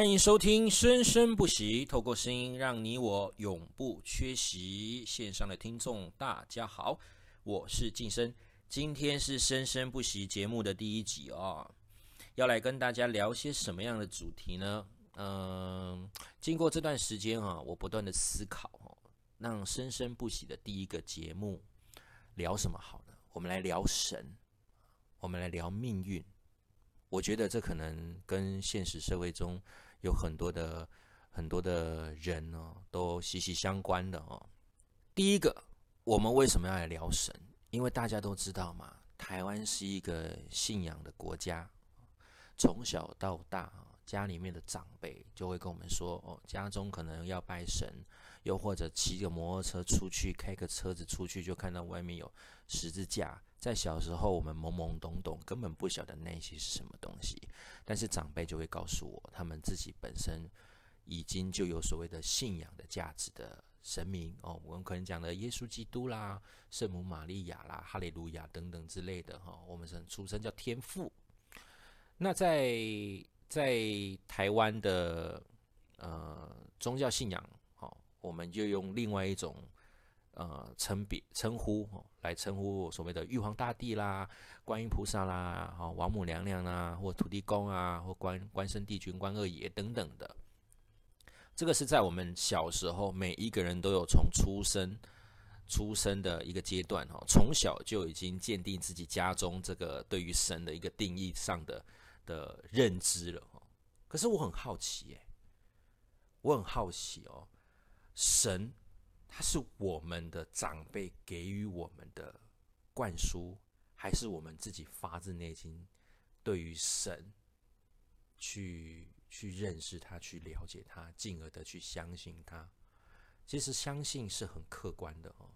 欢迎收听《生生不息》，透过声音让你我永不缺席。线上的听众大家好，我是晋生，今天是《生生不息》节目的第一集哦，要来跟大家聊些什么样的主题呢？嗯，经过这段时间啊，我不断的思考，让《生生不息》的第一个节目聊什么好呢？我们来聊神，我们来聊命运。我觉得这可能跟现实社会中有很多的很多的人呢，都息息相关的哦。第一个，我们为什么要来聊神？因为大家都知道嘛，台湾是一个信仰的国家，从小到大，家里面的长辈就会跟我们说，哦，家中可能要拜神，又或者骑个摩托车出去，开个车子出去，就看到外面有十字架。在小时候，我们懵懵懂懂，根本不晓得那些是什么东西。但是长辈就会告诉我，他们自己本身已经就有所谓的信仰的价值的神明哦。我们可能讲的耶稣基督啦、圣母玛利亚啦、哈利路亚等等之类的哈。我们是出生叫天父。那在在台湾的呃宗教信仰哦，我们就用另外一种。呃，称别称呼哦，来称呼所谓的玉皇大帝啦、观音菩萨啦、哈王母娘娘啦，或土地公啊，或关关圣帝君、关二爷等等的。这个是在我们小时候，每一个人都有从出生出生的一个阶段哈，从小就已经鉴定自己家中这个对于神的一个定义上的的认知了哈。可是我很好奇哎，我很好奇哦，神。它是我们的长辈给予我们的灌输，还是我们自己发自内心对于神去去认识他、去了解他，进而的去相信他？其实相信是很客观的哦。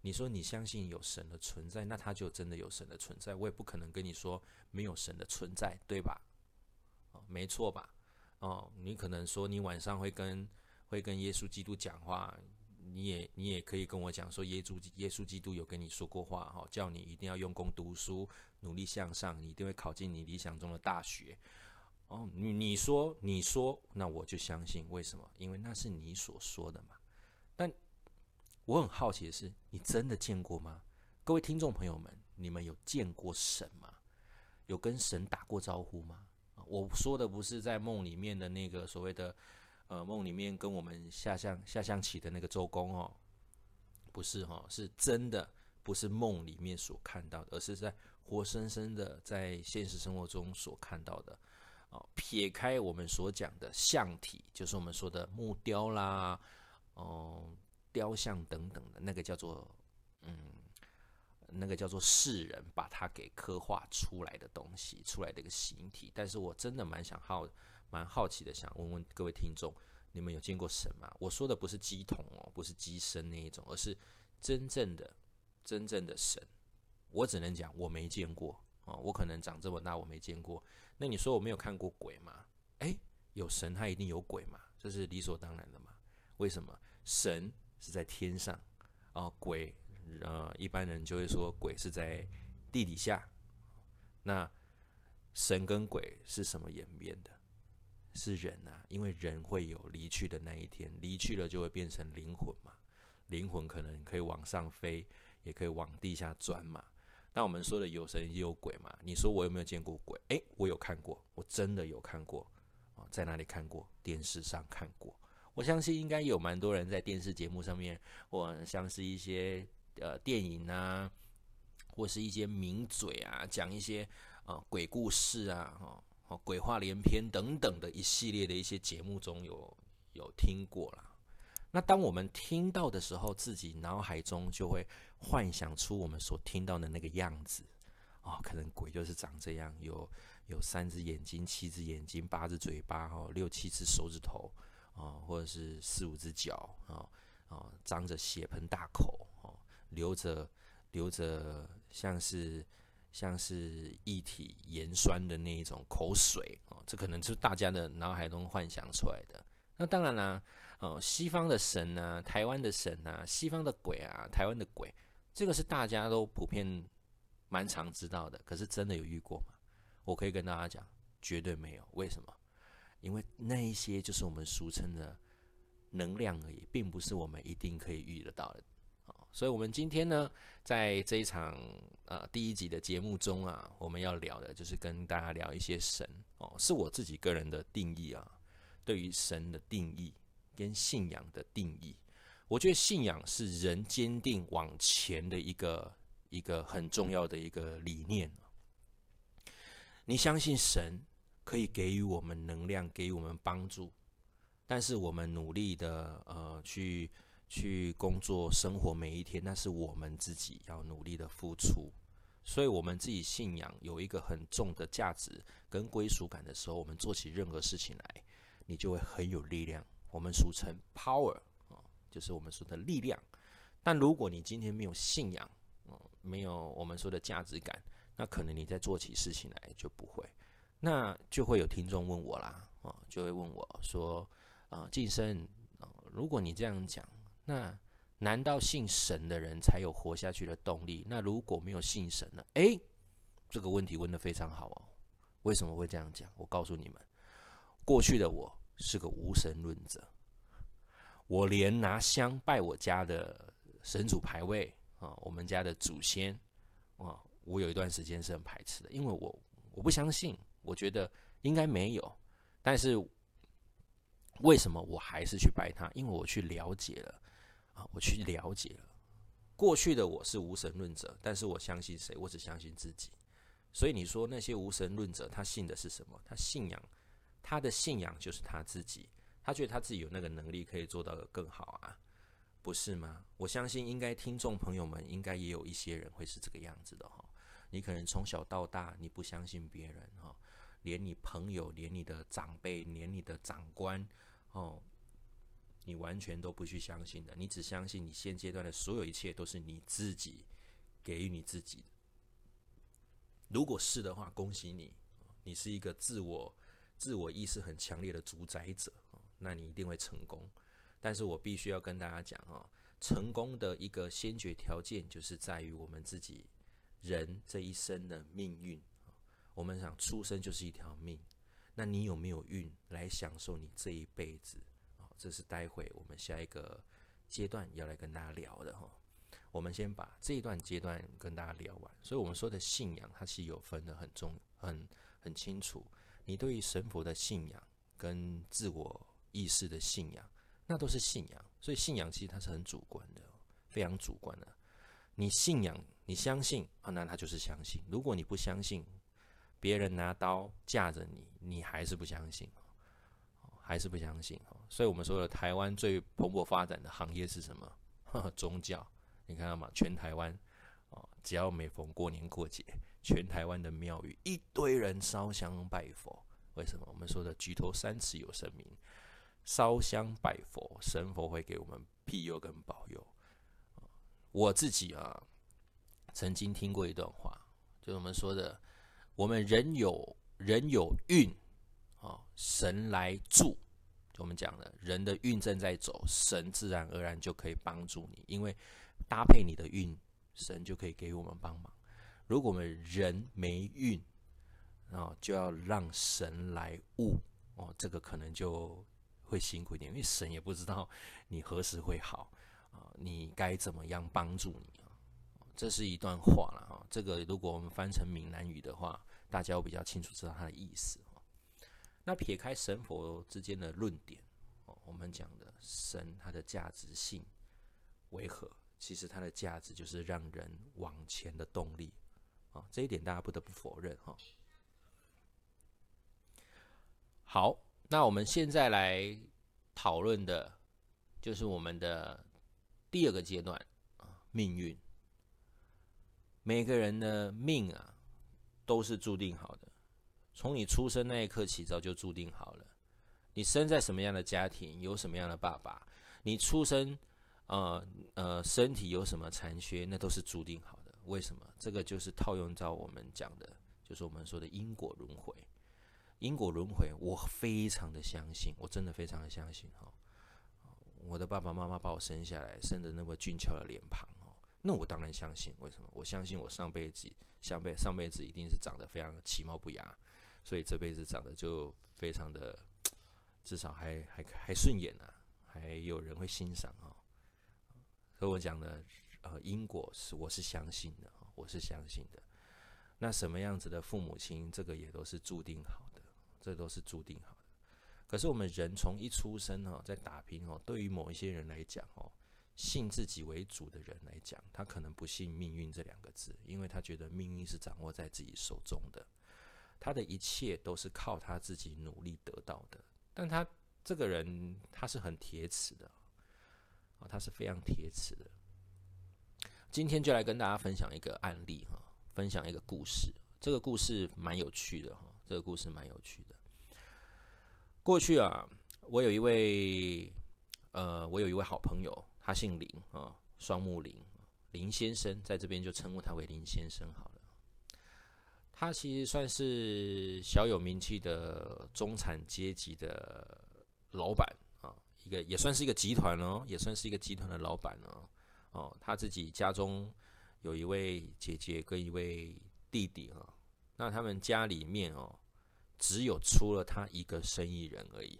你说你相信有神的存在，那他就真的有神的存在。我也不可能跟你说没有神的存在，对吧？哦，没错吧？哦，你可能说你晚上会跟会跟耶稣基督讲话。你也你也可以跟我讲说，耶稣耶稣基督有跟你说过话哈，叫你一定要用功读书，努力向上，你一定会考进你理想中的大学。哦，你你说你说，那我就相信，为什么？因为那是你所说的嘛。但我很好奇的是，你真的见过吗？各位听众朋友们，你们有见过神吗？有跟神打过招呼吗？我说的不是在梦里面的那个所谓的。呃，梦里面跟我们下象下象棋的那个周公哦，不是哈，是真的，不是梦里面所看到的，而是在活生生的在现实生活中所看到的。哦，撇开我们所讲的象体，就是我们说的木雕啦，哦，雕像等等的那个叫做嗯，那个叫做世人把它给刻画出来的东西，出来的一个形体。但是我真的蛮想好。蛮好奇的，想问问各位听众，你们有见过神吗？我说的不是鸡桶哦，不是鸡身那一种，而是真正的、真正的神。我只能讲我没见过哦，我可能长这么大我没见过。那你说我没有看过鬼吗？诶，有神他一定有鬼嘛，这是理所当然的嘛。为什么？神是在天上哦，鬼呃一般人就会说鬼是在地底下。那神跟鬼是什么演变的？是人啊，因为人会有离去的那一天，离去了就会变成灵魂嘛。灵魂可能可以往上飞，也可以往地下钻嘛。那我们说的有神也有鬼嘛？你说我有没有见过鬼？诶，我有看过，我真的有看过哦，在哪里看过？电视上看过。我相信应该有蛮多人在电视节目上面，或像是一些呃电影啊，或是一些名嘴啊，讲一些呃鬼故事啊，哈。哦，鬼话连篇等等的一系列的一些节目中有有听过了。那当我们听到的时候，自己脑海中就会幻想出我们所听到的那个样子。哦，可能鬼就是长这样，有有三只眼睛、七只眼睛、八只嘴巴，哦，六七只手指头，哦，或者是四五只脚，哦，哦，张着血盆大口，哦，流着流着像是。像是液体盐酸的那一种口水哦，这可能是大家的脑海中幻想出来的。那当然啦，哦，西方的神啊，台湾的神啊，西方的鬼啊，台湾的鬼，这个是大家都普遍蛮常知道的。可是真的有遇过吗？我可以跟大家讲，绝对没有。为什么？因为那一些就是我们俗称的能量而已，并不是我们一定可以遇得到的。所以，我们今天呢，在这一场呃第一集的节目中啊，我们要聊的就是跟大家聊一些神哦，是我自己个人的定义啊，对于神的定义跟信仰的定义。我觉得信仰是人坚定往前的一个一个很重要的一个理念。你相信神可以给予我们能量，给予我们帮助，但是我们努力的呃去。去工作、生活每一天，那是我们自己要努力的付出。所以，我们自己信仰有一个很重的价值跟归属感的时候，我们做起任何事情来，你就会很有力量。我们俗称 power 啊，就是我们说的力量。但如果你今天没有信仰，哦，没有我们说的价值感，那可能你在做起事情来就不会。那就会有听众问我啦，啊，就会问我说，啊，晋升啊，如果你这样讲。那难道信神的人才有活下去的动力？那如果没有信神呢？诶，这个问题问的非常好哦。为什么会这样讲？我告诉你们，过去的我是个无神论者，我连拿香拜我家的神主牌位啊，我们家的祖先啊，我有一段时间是很排斥的，因为我我不相信，我觉得应该没有。但是为什么我还是去拜他？因为我去了解了。我去了解了，过去的我是无神论者，但是我相信谁？我只相信自己。所以你说那些无神论者，他信的是什么？他信仰他的信仰就是他自己，他觉得他自己有那个能力可以做到的更好啊，不是吗？我相信应该听众朋友们应该也有一些人会是这个样子的哈。你可能从小到大你不相信别人哈，连你朋友、连你的长辈、连你的长官哦。你完全都不去相信的，你只相信你现阶段的所有一切都是你自己给予你自己的。如果是的话，恭喜你，你是一个自我自我意识很强烈的主宰者，那你一定会成功。但是我必须要跟大家讲啊，成功的一个先决条件就是在于我们自己人这一生的命运。我们想出生就是一条命，那你有没有运来享受你这一辈子？这是待会我们下一个阶段要来跟大家聊的哈。我们先把这一段阶段跟大家聊完。所以，我们说的信仰，它是有分的很重、很很清楚。你对于神佛的信仰跟自我意识的信仰，那都是信仰。所以，信仰其实它是很主观的，非常主观的。你信仰，你相信啊，那他就是相信。如果你不相信，别人拿刀架着你，你还是不相信。还是不相信哦，所以我们说的台湾最蓬勃发展的行业是什么？宗教，你看到吗？全台湾哦，只要每逢过年过节，全台湾的庙宇一堆人烧香拜佛。为什么？我们说的举头三尺有神明，烧香拜佛，神佛会给我们庇佑跟保佑。我自己啊，曾经听过一段话，就是我们说的，我们人有人有运。哦，神来助，我们讲的，人的运正在走，神自然而然就可以帮助你，因为搭配你的运，神就可以给我们帮忙。如果我们人没运，哦，就要让神来悟，哦，这个可能就会辛苦一点，因为神也不知道你何时会好啊，你该怎么样帮助你啊？这是一段话了哈，这个如果我们翻成闽南语的话，大家会比较清楚知道它的意思。那撇开神佛之间的论点，哦，我们讲的神它的价值性为何？其实它的价值就是让人往前的动力，啊，这一点大家不得不否认哈。好，那我们现在来讨论的，就是我们的第二个阶段啊，命运。每个人的命啊，都是注定好的。从你出生那一刻起，早就注定好了。你生在什么样的家庭，有什么样的爸爸，你出生，呃呃，身体有什么残缺，那都是注定好的。为什么？这个就是套用到我们讲的，就是我们说的因果轮回。因果轮回，我非常的相信，我真的非常的相信哈。我的爸爸妈妈把我生下来，生的那么俊俏的脸庞哦，那我当然相信。为什么？我相信我上辈子，上辈上辈子一定是长得非常其貌不扬。所以这辈子长得就非常的至少还还还顺眼啊，还有人会欣赏啊。和我讲的呃因果是我是相信的，我是相信的。那什么样子的父母亲，这个也都是注定好的，这都是注定好的。可是我们人从一出生哦，在打拼哦，对于某一些人来讲哦，信自己为主的人来讲，他可能不信命运这两个字，因为他觉得命运是掌握在自己手中的，他的一切都是靠他自己努力得到的。但他这个人他是很铁齿的啊，他是非常铁齿的。今天就来跟大家分享一个案例哈。分享一个故事，这个故事蛮有趣的哈。这个故事蛮有趣的。过去啊，我有一位呃，我有一位好朋友，他姓林啊，双木林，林先生，在这边就称呼他为林先生好。他其实算是小有名气的中产阶级的老板啊，一个也算是一个集团哦，也算是一个集团的老板哦。哦，他自己家中。有一位姐姐跟一位弟弟啊，那他们家里面哦，只有出了他一个生意人而已，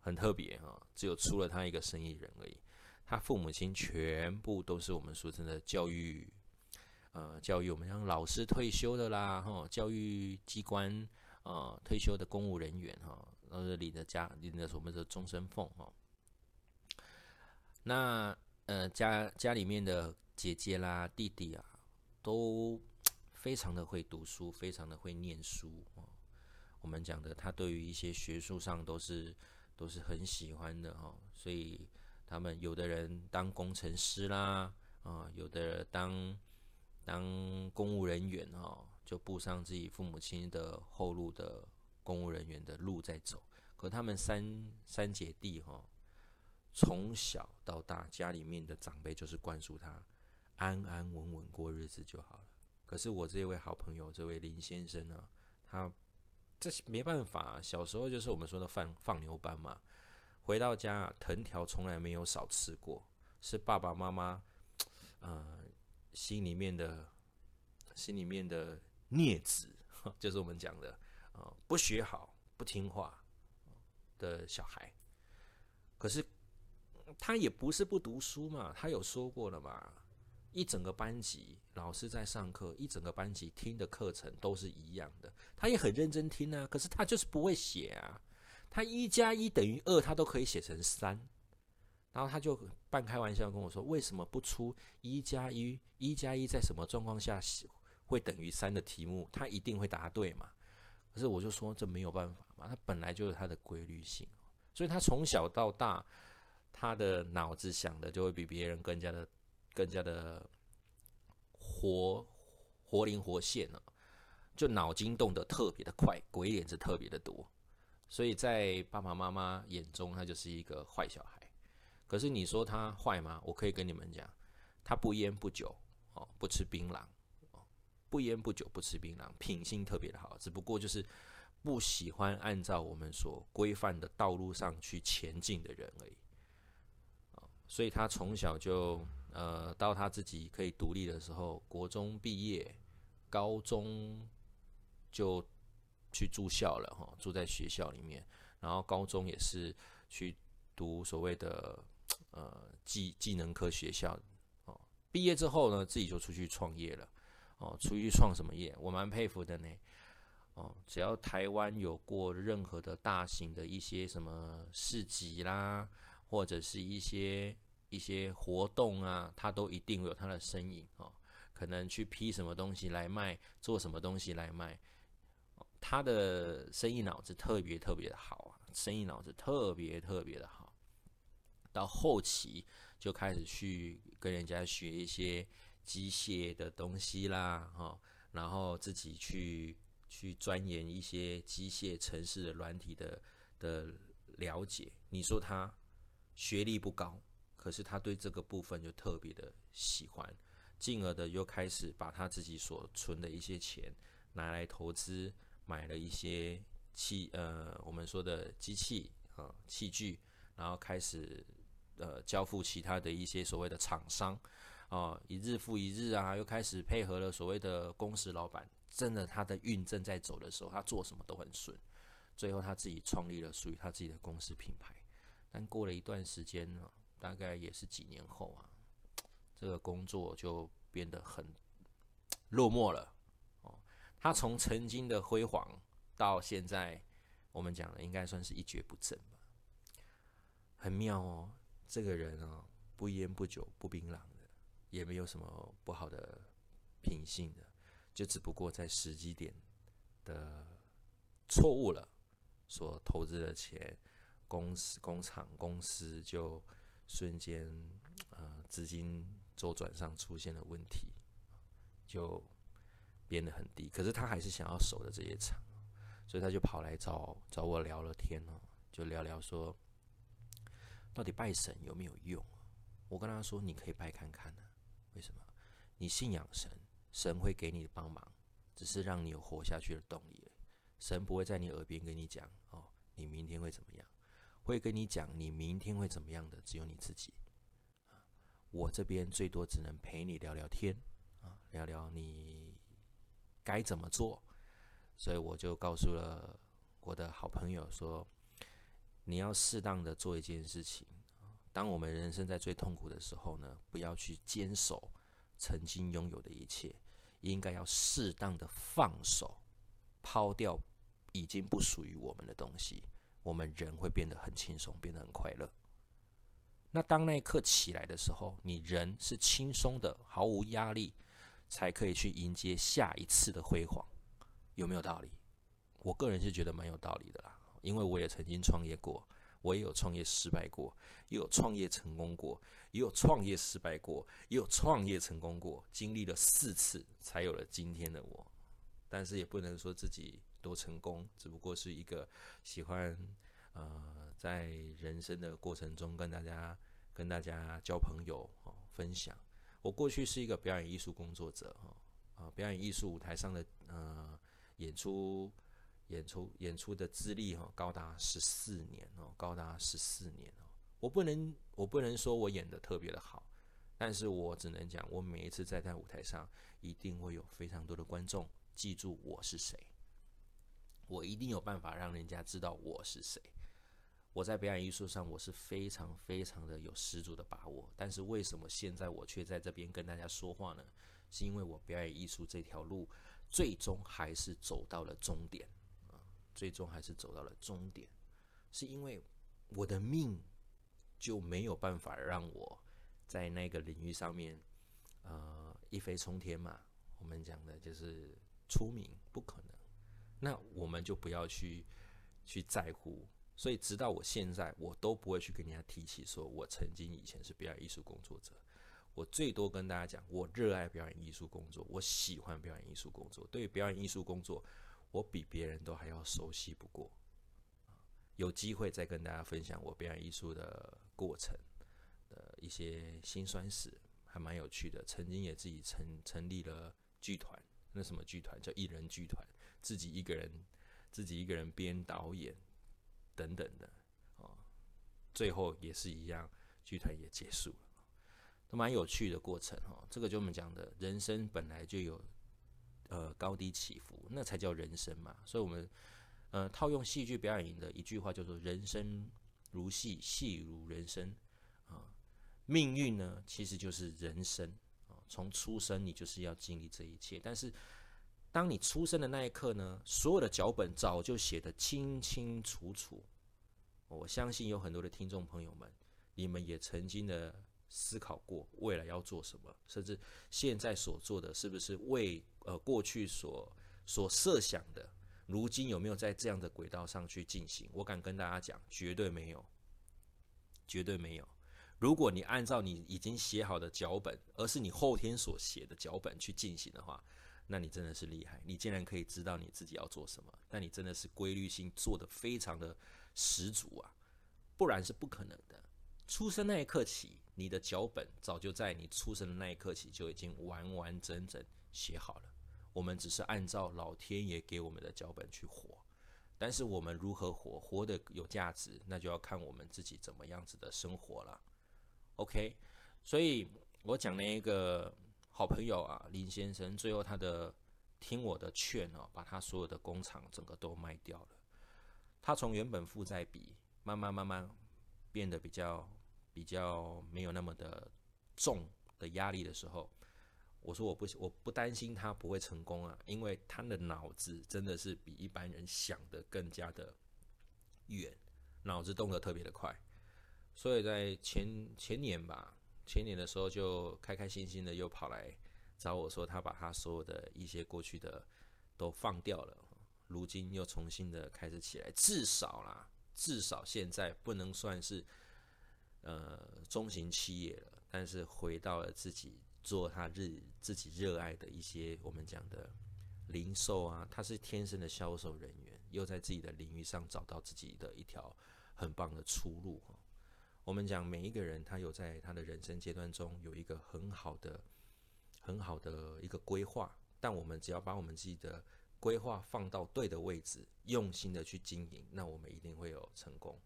很特别哈，只有出了他一个生意人而已。他父母亲全部都是我们俗称的教育，呃，教育我们像老师退休的啦，哈，教育机关啊退休的公务人员哈，都是领的家领着我们的终身俸哈。那呃家家里面的。姐姐啦，弟弟啊，都非常的会读书，非常的会念书哦。我们讲的，他对于一些学术上都是都是很喜欢的哈。所以他们有的人当工程师啦，啊，有的当当公务人员哦，就步上自己父母亲的后路的公务人员的路在走。可他们三三姐弟哈，从小到大，家里面的长辈就是灌输他。安安稳稳过日子就好了。可是我这位好朋友，这位林先生呢，他这没办法，小时候就是我们说的放放牛班嘛。回到家，藤条从来没有少吃过，是爸爸妈妈，呃，心里面的心里面的孽子，就是我们讲的啊，不学好、不听话的小孩。可是他也不是不读书嘛，他有说过了嘛。一整个班级老师在上课，一整个班级听的课程都是一样的，他也很认真听啊。可是他就是不会写啊，他一加一等于二，他都可以写成三。然后他就半开玩笑跟我说：“为什么不出一加一？一加一在什么状况下会等于三的题目？他一定会答对嘛？”可是我就说这没有办法嘛，他本来就是他的规律性，所以他从小到大，他的脑子想的就会比别人更加的。更加的活活灵活现了，就脑筋动得特别的快，鬼脸子特别的多，所以在爸爸妈妈眼中，他就是一个坏小孩。可是你说他坏吗？我可以跟你们讲，他不烟不酒哦，不吃槟榔哦，不烟不酒不吃槟榔，品性特别的好，只不过就是不喜欢按照我们所规范的道路上去前进的人而已。所以他从小就。呃，到他自己可以独立的时候，国中毕业，高中就去住校了哈，住在学校里面，然后高中也是去读所谓的呃技技能科学校哦。毕业之后呢，自己就出去创业了哦，出去创什么业？我蛮佩服的呢哦，只要台湾有过任何的大型的一些什么市集啦，或者是一些。一些活动啊，他都一定有他的身影哦。可能去批什么东西来卖，做什么东西来卖，他的生意脑子特别特别的好啊，生意脑子特别特别的好。到后期就开始去跟人家学一些机械的东西啦，哈，然后自己去去钻研一些机械、城市的软体的的了解。你说他学历不高？可是他对这个部分就特别的喜欢，进而的又开始把他自己所存的一些钱拿来投资，买了一些器呃我们说的机器啊器具，然后开始呃交付其他的一些所谓的厂商啊一日复一日啊，又开始配合了所谓的公司老板，真的他的运正在走的时候，他做什么都很顺，最后他自己创立了属于他自己的公司品牌。但过了一段时间呢，大概也是几年后啊，这个工作就变得很落寞了。哦，他从曾经的辉煌到现在，我们讲的应该算是一蹶不振吧。很妙哦，这个人啊，不烟不酒不槟榔的，也没有什么不好的品性的，就只不过在时机点的错误了，所投资的钱。公司、工厂、公司就瞬间，呃，资金周转上出现了问题，就变得很低。可是他还是想要守的这些厂，所以他就跑来找找我聊了天哦，就聊聊说，到底拜神有没有用？我跟他说，你可以拜看看呢。为什么？你信仰神，神会给你帮忙，只是让你有活下去的动力。神不会在你耳边跟你讲哦，你明天会怎么样？会跟你讲你明天会怎么样的，只有你自己。我这边最多只能陪你聊聊天，啊，聊聊你该怎么做。所以我就告诉了我的好朋友说，你要适当的做一件事情。当我们人生在最痛苦的时候呢，不要去坚守曾经拥有的一切，应该要适当的放手，抛掉已经不属于我们的东西。我们人会变得很轻松，变得很快乐。那当那一刻起来的时候，你人是轻松的，毫无压力，才可以去迎接下一次的辉煌，有没有道理？我个人是觉得蛮有道理的啦，因为我也曾经创业过，我也有创业失败过，也有创业成功过，也有创业失败过，也有创业成功过，经历了四次才有了今天的我。但是也不能说自己。多成功，只不过是一个喜欢呃，在人生的过程中跟大家跟大家交朋友哦，分享。我过去是一个表演艺术工作者哈啊，表演艺术舞台上的呃演出演出演出的资历哈，高达十四年哦，高达十四年哦。我不能我不能说我演的特别的好，但是我只能讲，我每一次在在舞台上，一定会有非常多的观众记住我是谁。我一定有办法让人家知道我是谁。我在表演艺术上，我是非常非常的有十足的把握。但是为什么现在我却在这边跟大家说话呢？是因为我表演艺术这条路，最终还是走到了终点！最终还是走到了终点，是因为我的命就没有办法让我在那个领域上面，呃，一飞冲天嘛。我们讲的就是出名，不可能。那我们就不要去去在乎，所以直到我现在，我都不会去跟人家提起说，我曾经以前是表演艺术工作者。我最多跟大家讲，我热爱表演艺术工作，我喜欢表演艺术工作。对于表演艺术工作，我比别人都还要熟悉不过。有机会再跟大家分享我表演艺术的过程的一些辛酸史，还蛮有趣的。曾经也自己成成立了剧团，那什么剧团叫艺人剧团。自己一个人，自己一个人编导演等等的，哦，最后也是一样，剧团也结束了，都蛮有趣的过程哦。这个就我们讲的，人生本来就有呃高低起伏，那才叫人生嘛。所以，我们呃套用戏剧表演的一句话，叫做“人生如戏，戏如人生”。啊，命运呢，其实就是人生啊。从出生，你就是要经历这一切，但是。当你出生的那一刻呢，所有的脚本早就写得清清楚楚。我相信有很多的听众朋友们，你们也曾经的思考过未来要做什么，甚至现在所做的是不是为呃过去所所设想的，如今有没有在这样的轨道上去进行？我敢跟大家讲，绝对没有，绝对没有。如果你按照你已经写好的脚本，而是你后天所写的脚本去进行的话，那你真的是厉害，你竟然可以知道你自己要做什么，那你真的是规律性做的非常的十足啊，不然是不可能的。出生那一刻起，你的脚本早就在你出生的那一刻起就已经完完整整写好了，我们只是按照老天爷给我们的脚本去活，但是我们如何活，活得有价值，那就要看我们自己怎么样子的生活了。OK，所以我讲那一个。好朋友啊，林先生，最后他的听我的劝哦，把他所有的工厂整个都卖掉了。他从原本负债比慢慢慢慢变得比较比较没有那么的重的压力的时候，我说我不我不担心他不会成功啊，因为他的脑子真的是比一般人想的更加的远，脑子动得特别的快，所以在前前年吧，前年的时候就开开心心的又跑来找我说，他把他所有的一些过去的都放掉了。如今又重新的开始起来，至少啦，至少现在不能算是呃中型企业了，但是回到了自己做他日自己热爱的一些我们讲的零售啊，他是天生的销售人员，又在自己的领域上找到自己的一条很棒的出路哈。我们讲每一个人，他有在他的人生阶段中有一个很好的、很好的一个规划，但我们只要把我们自己的规划放到对的位置，用心的去经营，那我们一定会有成功，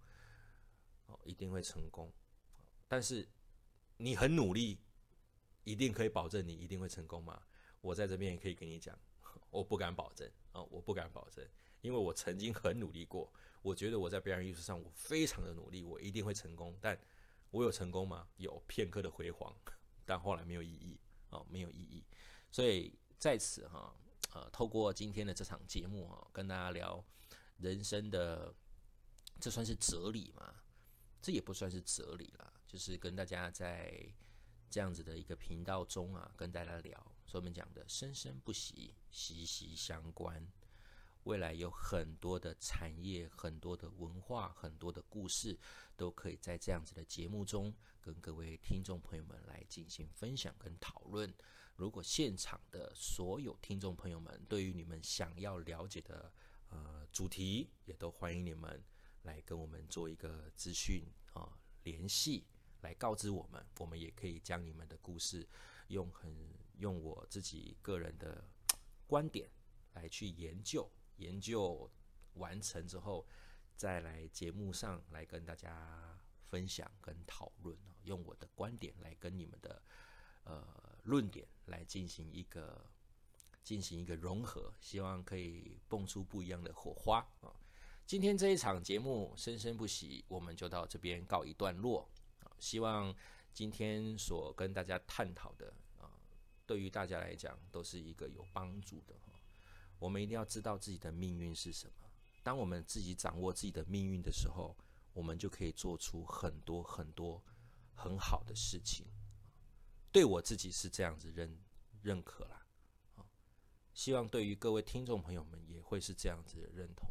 哦，一定会成功。但是你很努力，一定可以保证你一定会成功吗？我在这边也可以跟你讲，我不敢保证啊，我不敢保证，因为我曾经很努力过，我觉得我在表演艺术上我非常的努力，我一定会成功。但我有成功吗？有片刻的辉煌，但后来没有意义哦，没有意义。所以在此哈。呃，透过今天的这场节目啊，跟大家聊人生的，这算是哲理吗？这也不算是哲理啦，就是跟大家在这样子的一个频道中啊，跟大家聊，所以我们讲的生生不息，息息相关。未来有很多的产业、很多的文化、很多的故事，都可以在这样子的节目中，跟各位听众朋友们来进行分享跟讨论。如果现场的所有听众朋友们对于你们想要了解的呃主题，也都欢迎你们来跟我们做一个资讯啊联系，来告知我们，我们也可以将你们的故事用很用我自己个人的观点来去研究，研究完成之后，再来节目上来跟大家分享跟讨论用我的观点来跟你们的呃。论点来进行一个进行一个融合，希望可以蹦出不一样的火花啊！今天这一场节目生生不息，我们就到这边告一段落！希望今天所跟大家探讨的啊，对于大家来讲都是一个有帮助的。我们一定要知道自己的命运是什么。当我们自己掌握自己的命运的时候，我们就可以做出很多很多很好的事情。对我自己是这样子认认可啦，啊，希望对于各位听众朋友们也会是这样子的认同，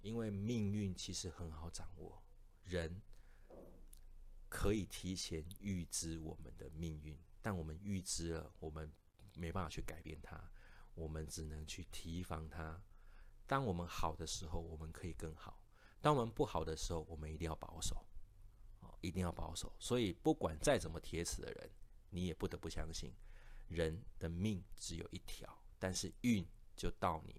因为命运其实很好掌握，人可以提前预知我们的命运，但我们预知了，我们没办法去改变它，我们只能去提防它。当我们好的时候，我们可以更好；当我们不好的时候，我们一定要保守，哦，一定要保守。所以，不管再怎么铁齿的人。你也不得不相信，人的命只有一条，但是运就到你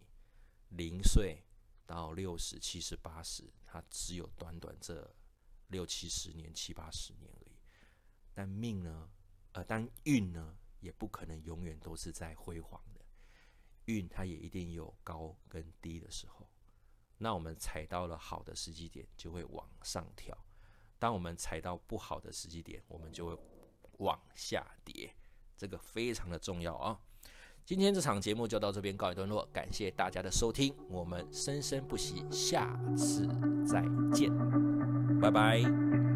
零岁到六十、七十、八十，它只有短短这六七十年、七八十年而已。但命呢？呃，但运呢，也不可能永远都是在辉煌的。运它也一定有高跟低的时候。那我们踩到了好的时机点，就会往上跳；当我们踩到不好的时机点，我们就会。往下跌，这个非常的重要啊！今天这场节目就到这边告一段落，感谢大家的收听，我们生生不息，下次再见，拜拜。